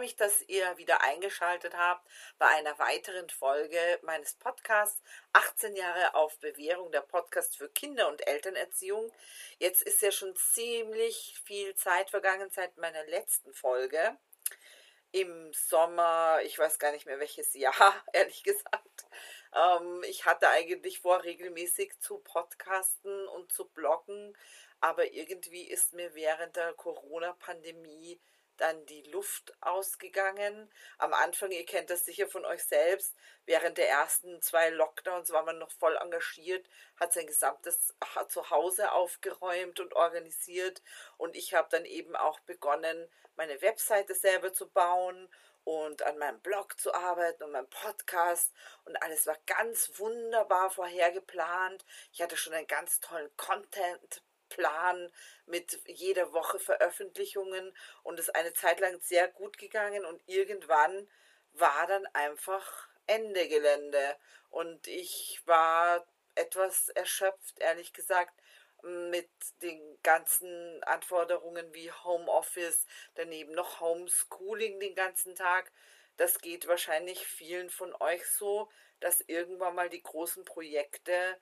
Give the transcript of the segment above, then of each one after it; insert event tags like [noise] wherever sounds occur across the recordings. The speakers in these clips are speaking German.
Freue mich, dass ihr wieder eingeschaltet habt bei einer weiteren Folge meines Podcasts 18 Jahre auf Bewährung, der Podcast für Kinder- und Elternerziehung. Jetzt ist ja schon ziemlich viel Zeit vergangen seit meiner letzten Folge. Im Sommer, ich weiß gar nicht mehr welches Jahr, [laughs] ehrlich gesagt. Ähm, ich hatte eigentlich vor, regelmäßig zu podcasten und zu bloggen, aber irgendwie ist mir während der Corona-Pandemie dann die Luft ausgegangen. Am Anfang, ihr kennt das sicher von euch selbst, während der ersten zwei Lockdowns war man noch voll engagiert, hat sein gesamtes Zuhause aufgeräumt und organisiert und ich habe dann eben auch begonnen, meine Webseite selber zu bauen und an meinem Blog zu arbeiten und meinem Podcast und alles war ganz wunderbar vorhergeplant. Ich hatte schon einen ganz tollen Content Plan mit jeder Woche Veröffentlichungen und es eine Zeit lang sehr gut gegangen und irgendwann war dann einfach Ende Gelände und ich war etwas erschöpft, ehrlich gesagt, mit den ganzen Anforderungen wie Homeoffice, daneben noch Homeschooling den ganzen Tag. Das geht wahrscheinlich vielen von euch so, dass irgendwann mal die großen Projekte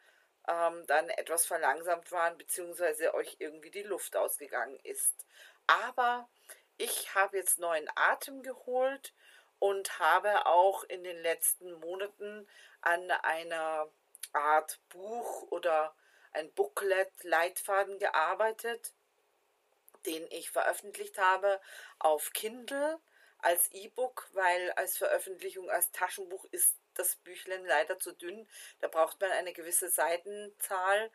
ähm, dann etwas verlangsamt waren, beziehungsweise euch irgendwie die Luft ausgegangen ist. Aber ich habe jetzt neuen Atem geholt und habe auch in den letzten Monaten an einer Art Buch oder ein Booklet Leitfaden gearbeitet, den ich veröffentlicht habe auf Kindle als E-Book, weil als Veröffentlichung als Taschenbuch ist das Büchlein leider zu dünn. Da braucht man eine gewisse Seitenzahl,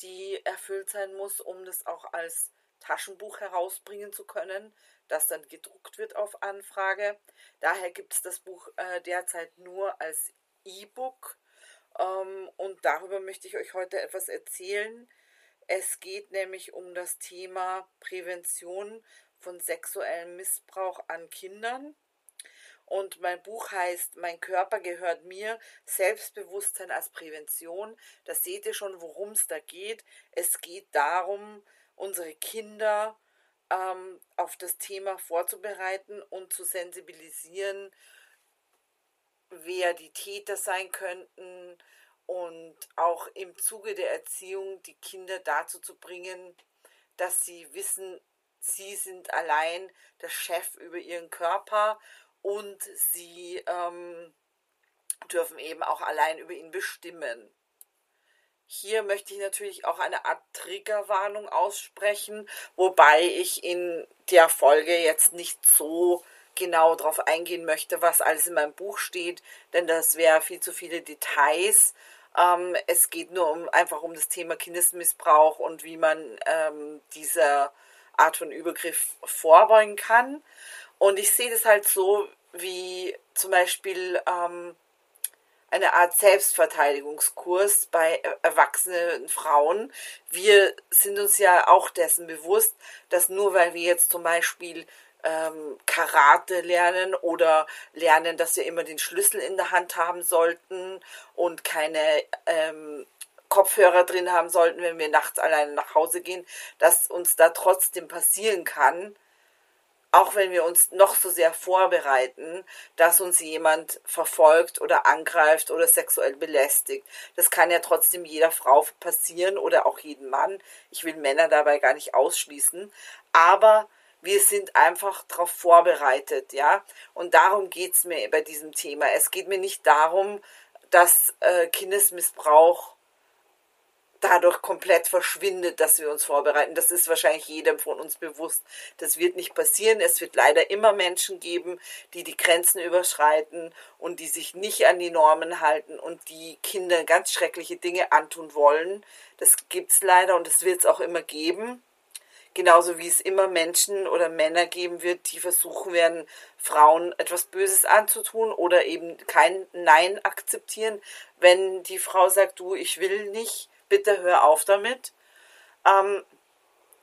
die erfüllt sein muss, um das auch als Taschenbuch herausbringen zu können, das dann gedruckt wird auf Anfrage. Daher gibt es das Buch äh, derzeit nur als E-Book ähm, und darüber möchte ich euch heute etwas erzählen. Es geht nämlich um das Thema Prävention von sexuellem Missbrauch an Kindern. Und mein Buch heißt Mein Körper gehört mir, Selbstbewusstsein als Prävention. Da seht ihr schon, worum es da geht. Es geht darum, unsere Kinder ähm, auf das Thema vorzubereiten und zu sensibilisieren, wer die Täter sein könnten und auch im Zuge der Erziehung die Kinder dazu zu bringen, dass sie wissen, sie sind allein der Chef über ihren Körper und sie ähm, dürfen eben auch allein über ihn bestimmen. Hier möchte ich natürlich auch eine Art Triggerwarnung aussprechen, wobei ich in der Folge jetzt nicht so genau darauf eingehen möchte, was alles in meinem Buch steht, denn das wäre viel zu viele Details. Ähm, es geht nur um einfach um das Thema Kindesmissbrauch und wie man ähm, dieser Art von Übergriff vorbeugen kann. Und ich sehe das halt so wie zum Beispiel ähm, eine Art Selbstverteidigungskurs bei erwachsenen Frauen. Wir sind uns ja auch dessen bewusst, dass nur weil wir jetzt zum Beispiel ähm, Karate lernen oder lernen, dass wir immer den Schlüssel in der Hand haben sollten und keine ähm, Kopfhörer drin haben sollten, wenn wir nachts alleine nach Hause gehen, dass uns da trotzdem passieren kann, auch wenn wir uns noch so sehr vorbereiten, dass uns jemand verfolgt oder angreift oder sexuell belästigt. Das kann ja trotzdem jeder Frau passieren oder auch jedem Mann. Ich will Männer dabei gar nicht ausschließen. Aber wir sind einfach darauf vorbereitet, ja. Und darum geht es mir bei diesem Thema. Es geht mir nicht darum, dass äh, Kindesmissbrauch dadurch komplett verschwindet, dass wir uns vorbereiten. Das ist wahrscheinlich jedem von uns bewusst. Das wird nicht passieren. Es wird leider immer Menschen geben, die die Grenzen überschreiten und die sich nicht an die Normen halten und die Kindern ganz schreckliche Dinge antun wollen. Das gibt's leider und das wird es auch immer geben. Genauso wie es immer Menschen oder Männer geben wird, die versuchen werden, Frauen etwas Böses anzutun oder eben kein Nein akzeptieren, wenn die Frau sagt, du, ich will nicht, bitte hör auf damit. Ähm,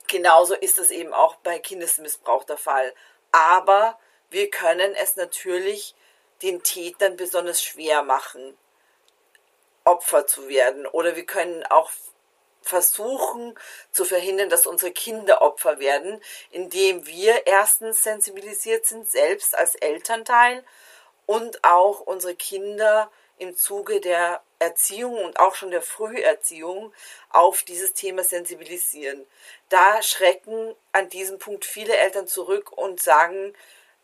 genauso ist es eben auch bei Kindesmissbrauch der Fall. Aber wir können es natürlich den Tätern besonders schwer machen, Opfer zu werden. Oder wir können auch versuchen zu verhindern, dass unsere Kinder Opfer werden, indem wir erstens sensibilisiert sind, selbst als Elternteil und auch unsere Kinder im Zuge der Erziehung und auch schon der Früherziehung auf dieses Thema sensibilisieren. Da schrecken an diesem Punkt viele Eltern zurück und sagen,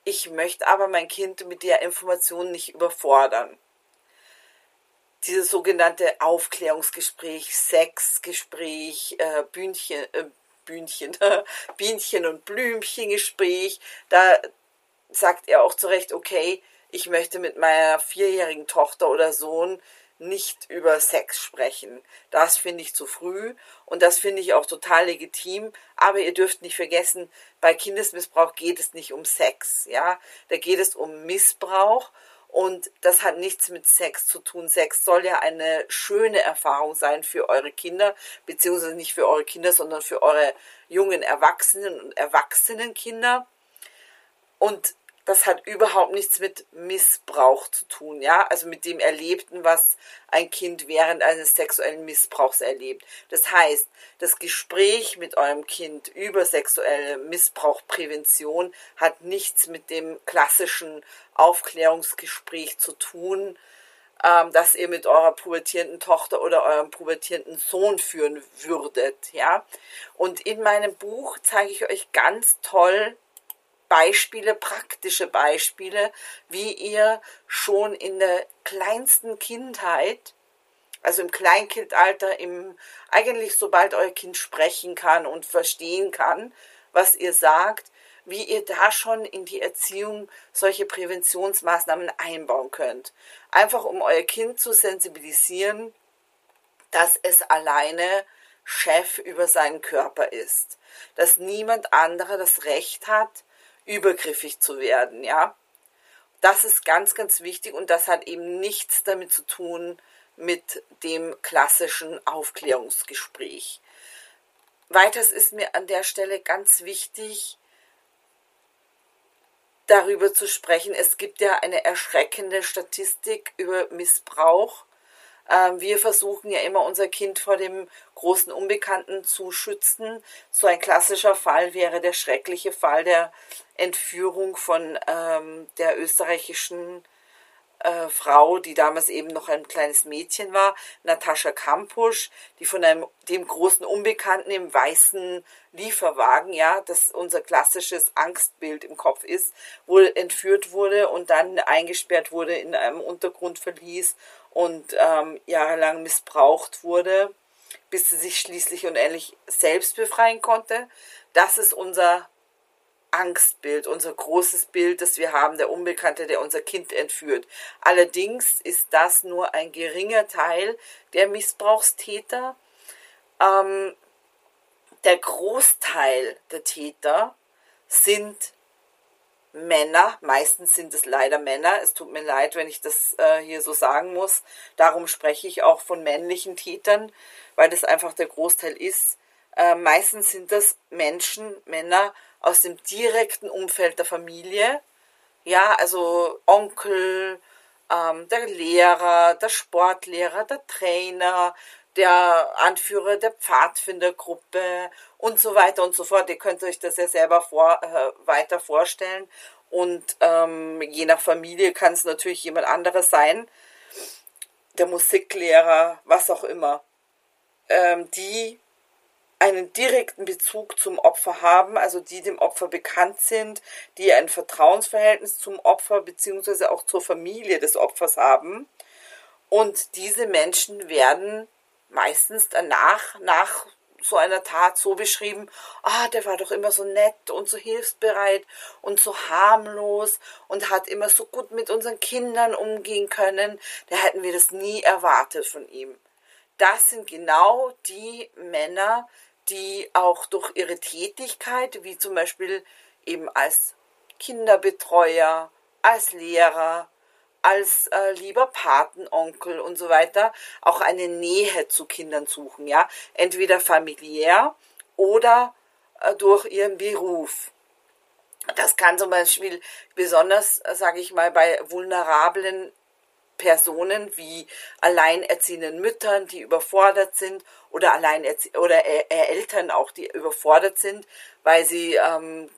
ich möchte aber mein Kind mit der Information nicht überfordern. Dieses sogenannte Aufklärungsgespräch, Sexgespräch, äh, Bühnchen, äh, Bühnchen, [laughs] Bienchen und Blümchengespräch, da sagt er auch zu Recht, okay, ich möchte mit meiner vierjährigen Tochter oder Sohn nicht über Sex sprechen. Das finde ich zu früh und das finde ich auch total legitim. Aber ihr dürft nicht vergessen, bei Kindesmissbrauch geht es nicht um Sex, ja. Da geht es um Missbrauch und das hat nichts mit Sex zu tun. Sex soll ja eine schöne Erfahrung sein für eure Kinder, beziehungsweise nicht für eure Kinder, sondern für eure jungen Erwachsenen und Erwachsenenkinder. Und das hat überhaupt nichts mit Missbrauch zu tun, ja, also mit dem Erlebten, was ein Kind während eines sexuellen Missbrauchs erlebt. Das heißt, das Gespräch mit eurem Kind über sexuelle Missbrauchprävention hat nichts mit dem klassischen Aufklärungsgespräch zu tun, ähm, das ihr mit eurer pubertierenden Tochter oder eurem pubertierenden Sohn führen würdet, ja. Und in meinem Buch zeige ich euch ganz toll, Beispiele, praktische Beispiele, wie ihr schon in der kleinsten Kindheit, also im Kleinkindalter, im, eigentlich sobald euer Kind sprechen kann und verstehen kann, was ihr sagt, wie ihr da schon in die Erziehung solche Präventionsmaßnahmen einbauen könnt. Einfach um euer Kind zu sensibilisieren, dass es alleine Chef über seinen Körper ist, dass niemand anderer das Recht hat, übergriffig zu werden, ja. Das ist ganz, ganz wichtig und das hat eben nichts damit zu tun mit dem klassischen Aufklärungsgespräch. Weiters ist mir an der Stelle ganz wichtig, darüber zu sprechen. Es gibt ja eine erschreckende Statistik über Missbrauch wir versuchen ja immer unser Kind vor dem großen Unbekannten zu schützen. So ein klassischer Fall wäre der schreckliche Fall der Entführung von ähm, der österreichischen äh, Frau, die damals eben noch ein kleines Mädchen war, Natascha Kampusch, die von einem, dem großen Unbekannten im weißen Lieferwagen, ja, das unser klassisches Angstbild im Kopf ist, wohl entführt wurde und dann eingesperrt wurde in einem Untergrundverlies und ähm, jahrelang missbraucht wurde, bis sie sich schließlich und endlich selbst befreien konnte. Das ist unser Angstbild, unser großes Bild, das wir haben, der Unbekannte, der unser Kind entführt. Allerdings ist das nur ein geringer Teil der Missbrauchstäter. Ähm, der Großteil der Täter sind Männer, meistens sind es leider Männer, es tut mir leid, wenn ich das äh, hier so sagen muss, darum spreche ich auch von männlichen Tätern, weil das einfach der Großteil ist. Äh, meistens sind das Menschen, Männer aus dem direkten Umfeld der Familie, ja, also Onkel, ähm, der Lehrer, der Sportlehrer, der Trainer, der Anführer der Pfadfindergruppe und so weiter und so fort. Ihr könnt euch das ja selber vor, äh, weiter vorstellen. Und ähm, je nach Familie kann es natürlich jemand anderes sein, der Musiklehrer, was auch immer, ähm, die einen direkten Bezug zum Opfer haben, also die dem Opfer bekannt sind, die ein Vertrauensverhältnis zum Opfer beziehungsweise auch zur Familie des Opfers haben. Und diese Menschen werden meistens danach, nach so einer Tat so beschrieben, ah, der war doch immer so nett und so hilfsbereit und so harmlos und hat immer so gut mit unseren Kindern umgehen können, da hätten wir das nie erwartet von ihm. Das sind genau die Männer, die auch durch ihre Tätigkeit, wie zum Beispiel eben als Kinderbetreuer, als Lehrer, als äh, lieber Patenonkel und so weiter auch eine Nähe zu Kindern suchen, ja, entweder familiär oder äh, durch ihren Beruf. Das kann zum Beispiel besonders, äh, sage ich mal, bei vulnerablen Personen wie alleinerziehenden Müttern, die überfordert sind oder alleinerzie oder Eltern auch, die überfordert sind, weil sie ähm,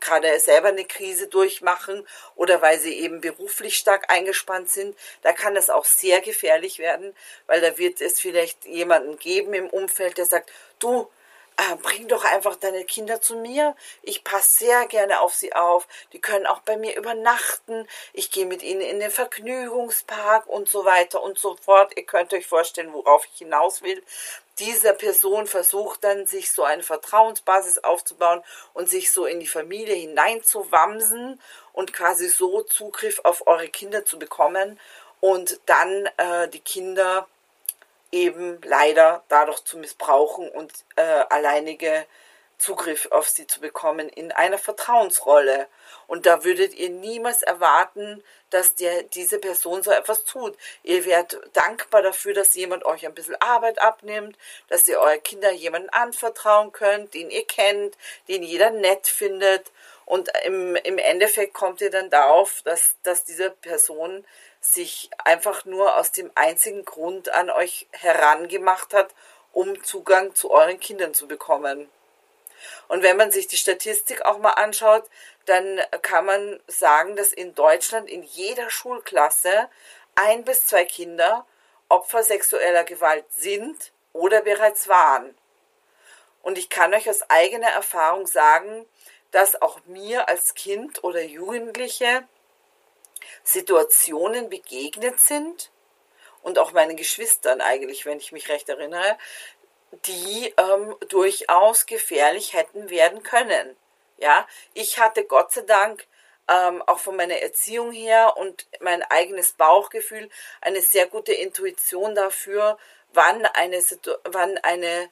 gerade selber eine Krise durchmachen oder weil sie eben beruflich stark eingespannt sind, da kann es auch sehr gefährlich werden, weil da wird es vielleicht jemanden geben im Umfeld, der sagt, du, äh, bring doch einfach deine Kinder zu mir. Ich passe sehr gerne auf sie auf. Die können auch bei mir übernachten. Ich gehe mit ihnen in den Vergnügungspark und so weiter und so fort. Ihr könnt euch vorstellen, worauf ich hinaus will. Diese Person versucht dann, sich so eine Vertrauensbasis aufzubauen und sich so in die Familie hineinzuwamsen und quasi so Zugriff auf eure Kinder zu bekommen und dann äh, die Kinder eben leider dadurch zu missbrauchen und äh, alleinige Zugriff auf sie zu bekommen in einer Vertrauensrolle. Und da würdet ihr niemals erwarten, dass der, diese Person so etwas tut. Ihr werdet dankbar dafür, dass jemand euch ein bisschen Arbeit abnimmt, dass ihr eure Kinder jemanden anvertrauen könnt, den ihr kennt, den jeder nett findet. Und im, im Endeffekt kommt ihr dann darauf, dass, dass diese Person sich einfach nur aus dem einzigen Grund an euch herangemacht hat, um Zugang zu euren Kindern zu bekommen. Und wenn man sich die Statistik auch mal anschaut, dann kann man sagen, dass in Deutschland in jeder Schulklasse ein bis zwei Kinder Opfer sexueller Gewalt sind oder bereits waren. Und ich kann euch aus eigener Erfahrung sagen, dass auch mir als Kind oder Jugendliche Situationen begegnet sind und auch meinen Geschwistern eigentlich, wenn ich mich recht erinnere, die ähm, durchaus gefährlich hätten werden können. Ja, ich hatte Gott sei Dank ähm, auch von meiner Erziehung her und mein eigenes Bauchgefühl eine sehr gute Intuition dafür, wann eine, wann eine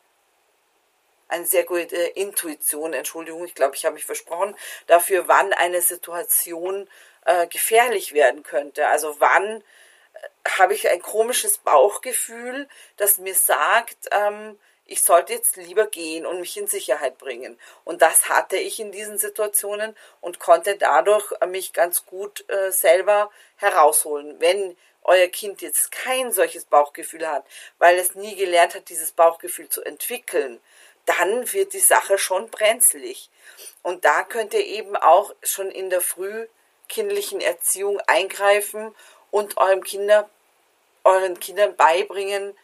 eine sehr gute Intuition, Entschuldigung, ich glaube, ich habe mich versprochen, dafür, wann eine Situation äh, gefährlich werden könnte. Also wann äh, habe ich ein komisches Bauchgefühl, das mir sagt, ähm, ich sollte jetzt lieber gehen und mich in Sicherheit bringen. Und das hatte ich in diesen Situationen und konnte dadurch mich ganz gut äh, selber herausholen. Wenn euer Kind jetzt kein solches Bauchgefühl hat, weil es nie gelernt hat, dieses Bauchgefühl zu entwickeln, dann wird die Sache schon brenzlig. Und da könnt ihr eben auch schon in der Früh kindlichen Erziehung eingreifen und eurem Kinder, euren Kindern beibringen,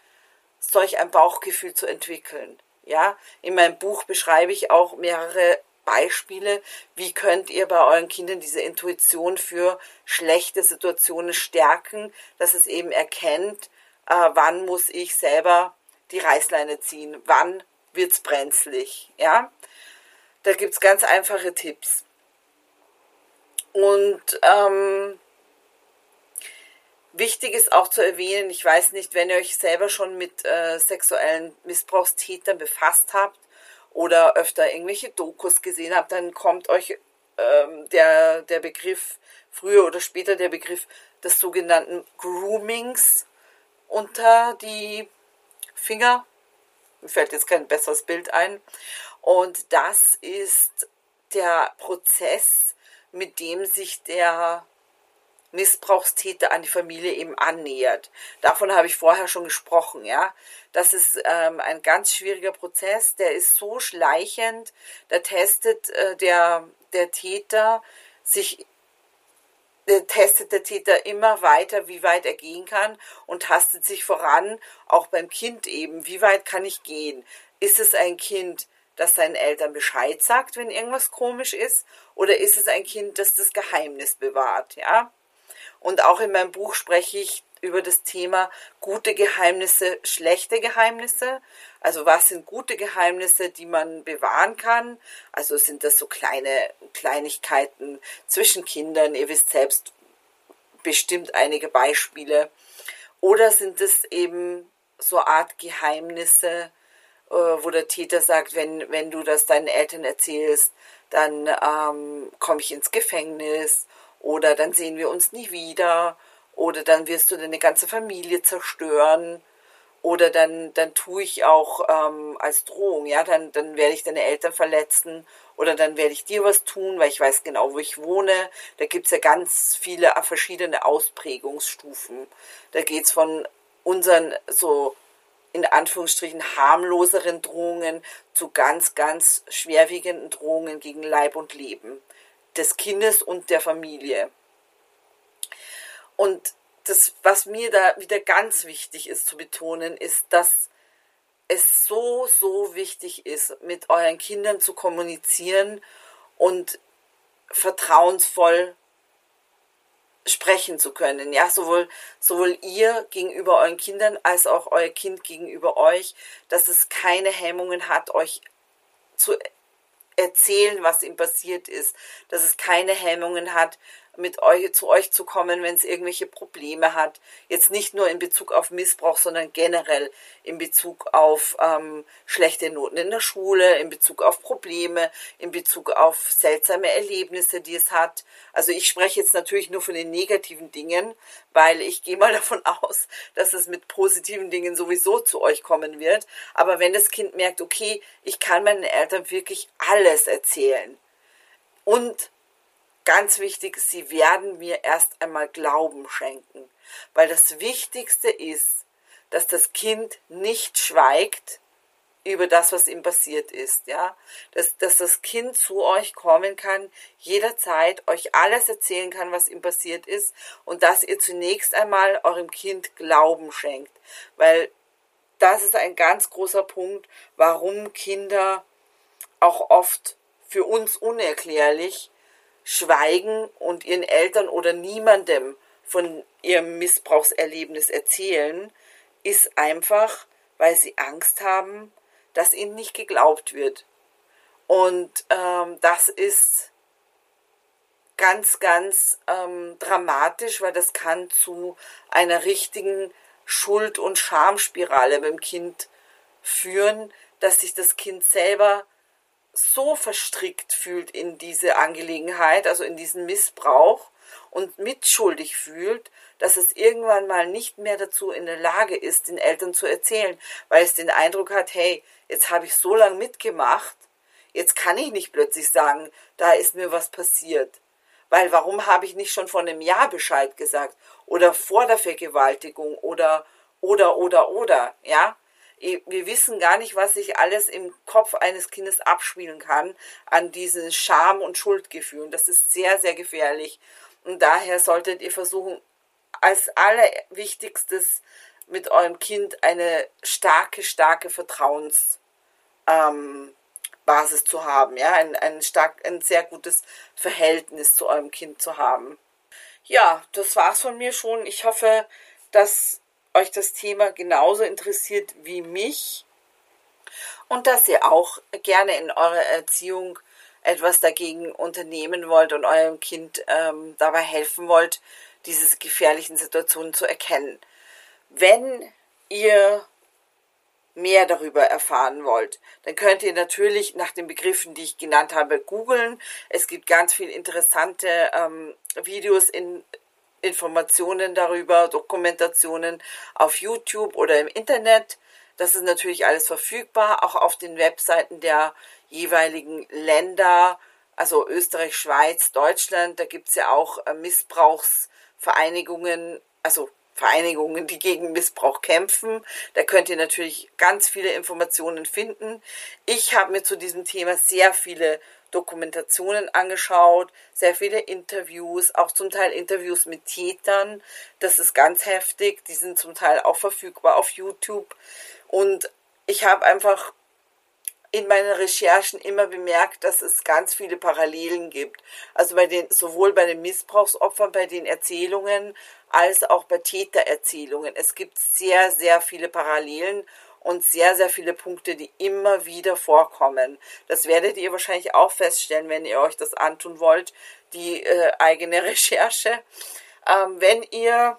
solch ein Bauchgefühl zu entwickeln. Ja, in meinem Buch beschreibe ich auch mehrere Beispiele, wie könnt ihr bei euren Kindern diese Intuition für schlechte Situationen stärken, dass es eben erkennt, äh, wann muss ich selber die Reißleine ziehen, wann wird's brenzlig, ja. Da gibt's ganz einfache Tipps. Und ähm, wichtig ist auch zu erwähnen, ich weiß nicht, wenn ihr euch selber schon mit äh, sexuellen Missbrauchstätern befasst habt oder öfter irgendwelche Dokus gesehen habt, dann kommt euch ähm, der, der Begriff, früher oder später der Begriff des sogenannten Groomings unter die Finger. Mir fällt jetzt kein besseres Bild ein. Und das ist der Prozess, mit dem sich der Missbrauchstäter an die Familie eben annähert. Davon habe ich vorher schon gesprochen, ja. Das ist ähm, ein ganz schwieriger Prozess, der ist so schleichend, da testet äh, der, der Täter sich testet der Täter immer weiter, wie weit er gehen kann und tastet sich voran, auch beim Kind eben, wie weit kann ich gehen? Ist es ein Kind, das seinen Eltern Bescheid sagt, wenn irgendwas komisch ist, oder ist es ein Kind, das das Geheimnis bewahrt, ja? Und auch in meinem Buch spreche ich über das Thema gute Geheimnisse, schlechte Geheimnisse. Also was sind gute Geheimnisse, die man bewahren kann? Also sind das so kleine Kleinigkeiten zwischen Kindern, ihr wisst selbst bestimmt einige Beispiele. Oder sind es eben so Art Geheimnisse, äh, wo der Täter sagt, wenn, wenn du das deinen Eltern erzählst, dann ähm, komme ich ins Gefängnis oder dann sehen wir uns nie wieder oder dann wirst du deine ganze Familie zerstören oder dann, dann tue ich auch ähm, als Drohung, ja, dann, dann werde ich deine Eltern verletzen oder dann werde ich dir was tun, weil ich weiß genau, wo ich wohne. Da gibt es ja ganz viele verschiedene Ausprägungsstufen. Da geht es von unseren so in Anführungsstrichen harmloseren Drohungen zu ganz, ganz schwerwiegenden Drohungen gegen Leib und Leben des Kindes und der Familie. Und das, was mir da wieder ganz wichtig ist zu betonen, ist, dass es so, so wichtig ist, mit euren Kindern zu kommunizieren und vertrauensvoll sprechen zu können. Ja, sowohl, sowohl ihr gegenüber euren Kindern als auch euer Kind gegenüber euch, dass es keine Hemmungen hat, euch zu erzählen, was ihm passiert ist, dass es keine Hemmungen hat, mit euch zu euch zu kommen, wenn es irgendwelche Probleme hat. Jetzt nicht nur in Bezug auf Missbrauch, sondern generell in Bezug auf ähm, schlechte Noten in der Schule, in Bezug auf Probleme, in Bezug auf seltsame Erlebnisse, die es hat. Also ich spreche jetzt natürlich nur von den negativen Dingen, weil ich gehe mal [laughs] davon aus, dass es mit positiven Dingen sowieso zu euch kommen wird. Aber wenn das Kind merkt, okay, ich kann meinen Eltern wirklich alles erzählen und Ganz wichtig, sie werden mir erst einmal Glauben schenken, weil das Wichtigste ist, dass das Kind nicht schweigt über das, was ihm passiert ist, ja, dass, dass das Kind zu euch kommen kann, jederzeit euch alles erzählen kann, was ihm passiert ist und dass ihr zunächst einmal eurem Kind Glauben schenkt, weil das ist ein ganz großer Punkt, warum Kinder auch oft für uns unerklärlich schweigen und ihren Eltern oder niemandem von ihrem Missbrauchserlebnis erzählen, ist einfach, weil sie Angst haben, dass ihnen nicht geglaubt wird. Und ähm, das ist ganz, ganz ähm, dramatisch, weil das kann zu einer richtigen Schuld- und Schamspirale beim Kind führen, dass sich das Kind selber so verstrickt fühlt in diese Angelegenheit, also in diesen Missbrauch und mitschuldig fühlt, dass es irgendwann mal nicht mehr dazu in der Lage ist, den Eltern zu erzählen, weil es den Eindruck hat, hey, jetzt habe ich so lange mitgemacht, jetzt kann ich nicht plötzlich sagen, da ist mir was passiert. Weil warum habe ich nicht schon vor einem Jahr Bescheid gesagt? Oder vor der Vergewaltigung oder, oder, oder, oder, ja? Wir wissen gar nicht, was sich alles im Kopf eines Kindes abspielen kann an diesen Scham- und Schuldgefühlen. Das ist sehr, sehr gefährlich. Und daher solltet ihr versuchen, als allerwichtigstes mit eurem Kind eine starke, starke Vertrauensbasis ähm, zu haben, ja, ein, ein, stark, ein sehr gutes Verhältnis zu eurem Kind zu haben. Ja, das war's von mir schon. Ich hoffe, dass euch das Thema genauso interessiert wie mich und dass ihr auch gerne in eurer Erziehung etwas dagegen unternehmen wollt und eurem Kind ähm, dabei helfen wollt, diese gefährlichen Situationen zu erkennen. Wenn ihr mehr darüber erfahren wollt, dann könnt ihr natürlich nach den Begriffen, die ich genannt habe, googeln. Es gibt ganz viele interessante ähm, Videos in Informationen darüber, Dokumentationen auf YouTube oder im Internet. Das ist natürlich alles verfügbar, auch auf den Webseiten der jeweiligen Länder, also Österreich, Schweiz, Deutschland. Da gibt es ja auch äh, Missbrauchsvereinigungen, also Vereinigungen, die gegen Missbrauch kämpfen. Da könnt ihr natürlich ganz viele Informationen finden. Ich habe mir zu diesem Thema sehr viele Dokumentationen angeschaut, sehr viele Interviews, auch zum Teil Interviews mit Tätern. Das ist ganz heftig. Die sind zum Teil auch verfügbar auf YouTube. Und ich habe einfach in meinen Recherchen immer bemerkt, dass es ganz viele Parallelen gibt. Also bei den, sowohl bei den Missbrauchsopfern, bei den Erzählungen, als auch bei Tätererzählungen. Es gibt sehr, sehr viele Parallelen und sehr, sehr viele Punkte, die immer wieder vorkommen. Das werdet ihr wahrscheinlich auch feststellen, wenn ihr euch das antun wollt, die äh, eigene [laughs] Recherche. Ähm, wenn ihr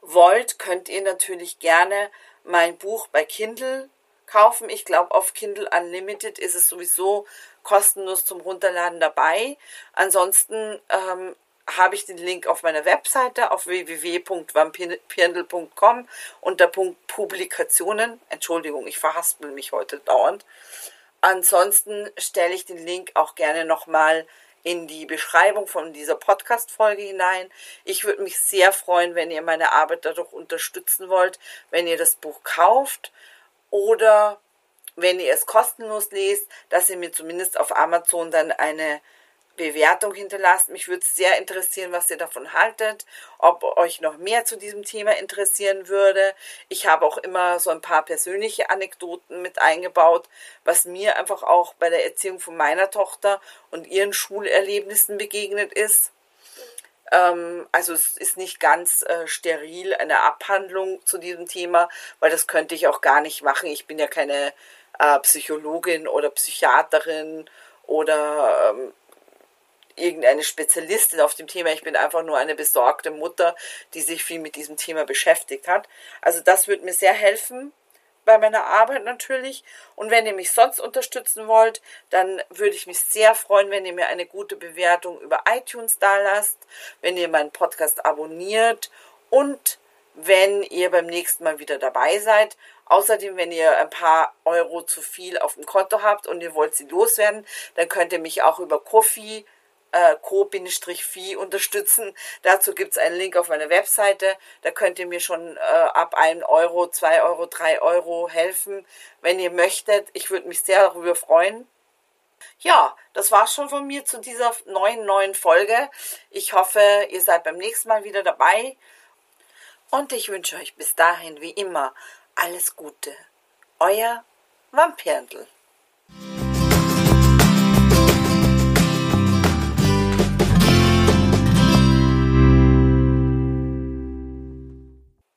wollt, könnt ihr natürlich gerne mein Buch bei Kindle kaufen. Ich glaube, auf Kindle Unlimited ist es sowieso kostenlos zum Runterladen dabei. Ansonsten ähm, habe ich den Link auf meiner Webseite auf www.vampirndl.com unter Punkt Publikationen. Entschuldigung, ich verhaspel mich heute dauernd. Ansonsten stelle ich den Link auch gerne nochmal in die Beschreibung von dieser Podcast-Folge hinein. Ich würde mich sehr freuen, wenn ihr meine Arbeit dadurch unterstützen wollt, wenn ihr das Buch kauft oder wenn ihr es kostenlos lest, dass ihr mir zumindest auf Amazon dann eine Bewertung hinterlasst. Mich würde sehr interessieren, was ihr davon haltet, ob euch noch mehr zu diesem Thema interessieren würde. Ich habe auch immer so ein paar persönliche Anekdoten mit eingebaut, was mir einfach auch bei der Erziehung von meiner Tochter und ihren Schulerlebnissen begegnet ist. Ähm, also es ist nicht ganz äh, steril eine Abhandlung zu diesem Thema, weil das könnte ich auch gar nicht machen. Ich bin ja keine äh, Psychologin oder Psychiaterin oder ähm, irgendeine Spezialistin auf dem Thema. Ich bin einfach nur eine besorgte Mutter, die sich viel mit diesem Thema beschäftigt hat. Also das würde mir sehr helfen bei meiner Arbeit natürlich. Und wenn ihr mich sonst unterstützen wollt, dann würde ich mich sehr freuen, wenn ihr mir eine gute Bewertung über iTunes da lasst, wenn ihr meinen Podcast abonniert und wenn ihr beim nächsten Mal wieder dabei seid. Außerdem, wenn ihr ein paar Euro zu viel auf dem Konto habt und ihr wollt sie loswerden, dann könnt ihr mich auch über Kofi äh, co-fi unterstützen. Dazu gibt es einen Link auf meiner Webseite. Da könnt ihr mir schon äh, ab 1 Euro, 2 Euro, 3 Euro helfen, wenn ihr möchtet. Ich würde mich sehr darüber freuen. Ja, das war's schon von mir zu dieser neuen, neuen Folge. Ich hoffe, ihr seid beim nächsten Mal wieder dabei. Und ich wünsche euch bis dahin, wie immer, alles Gute. Euer Vampirndl.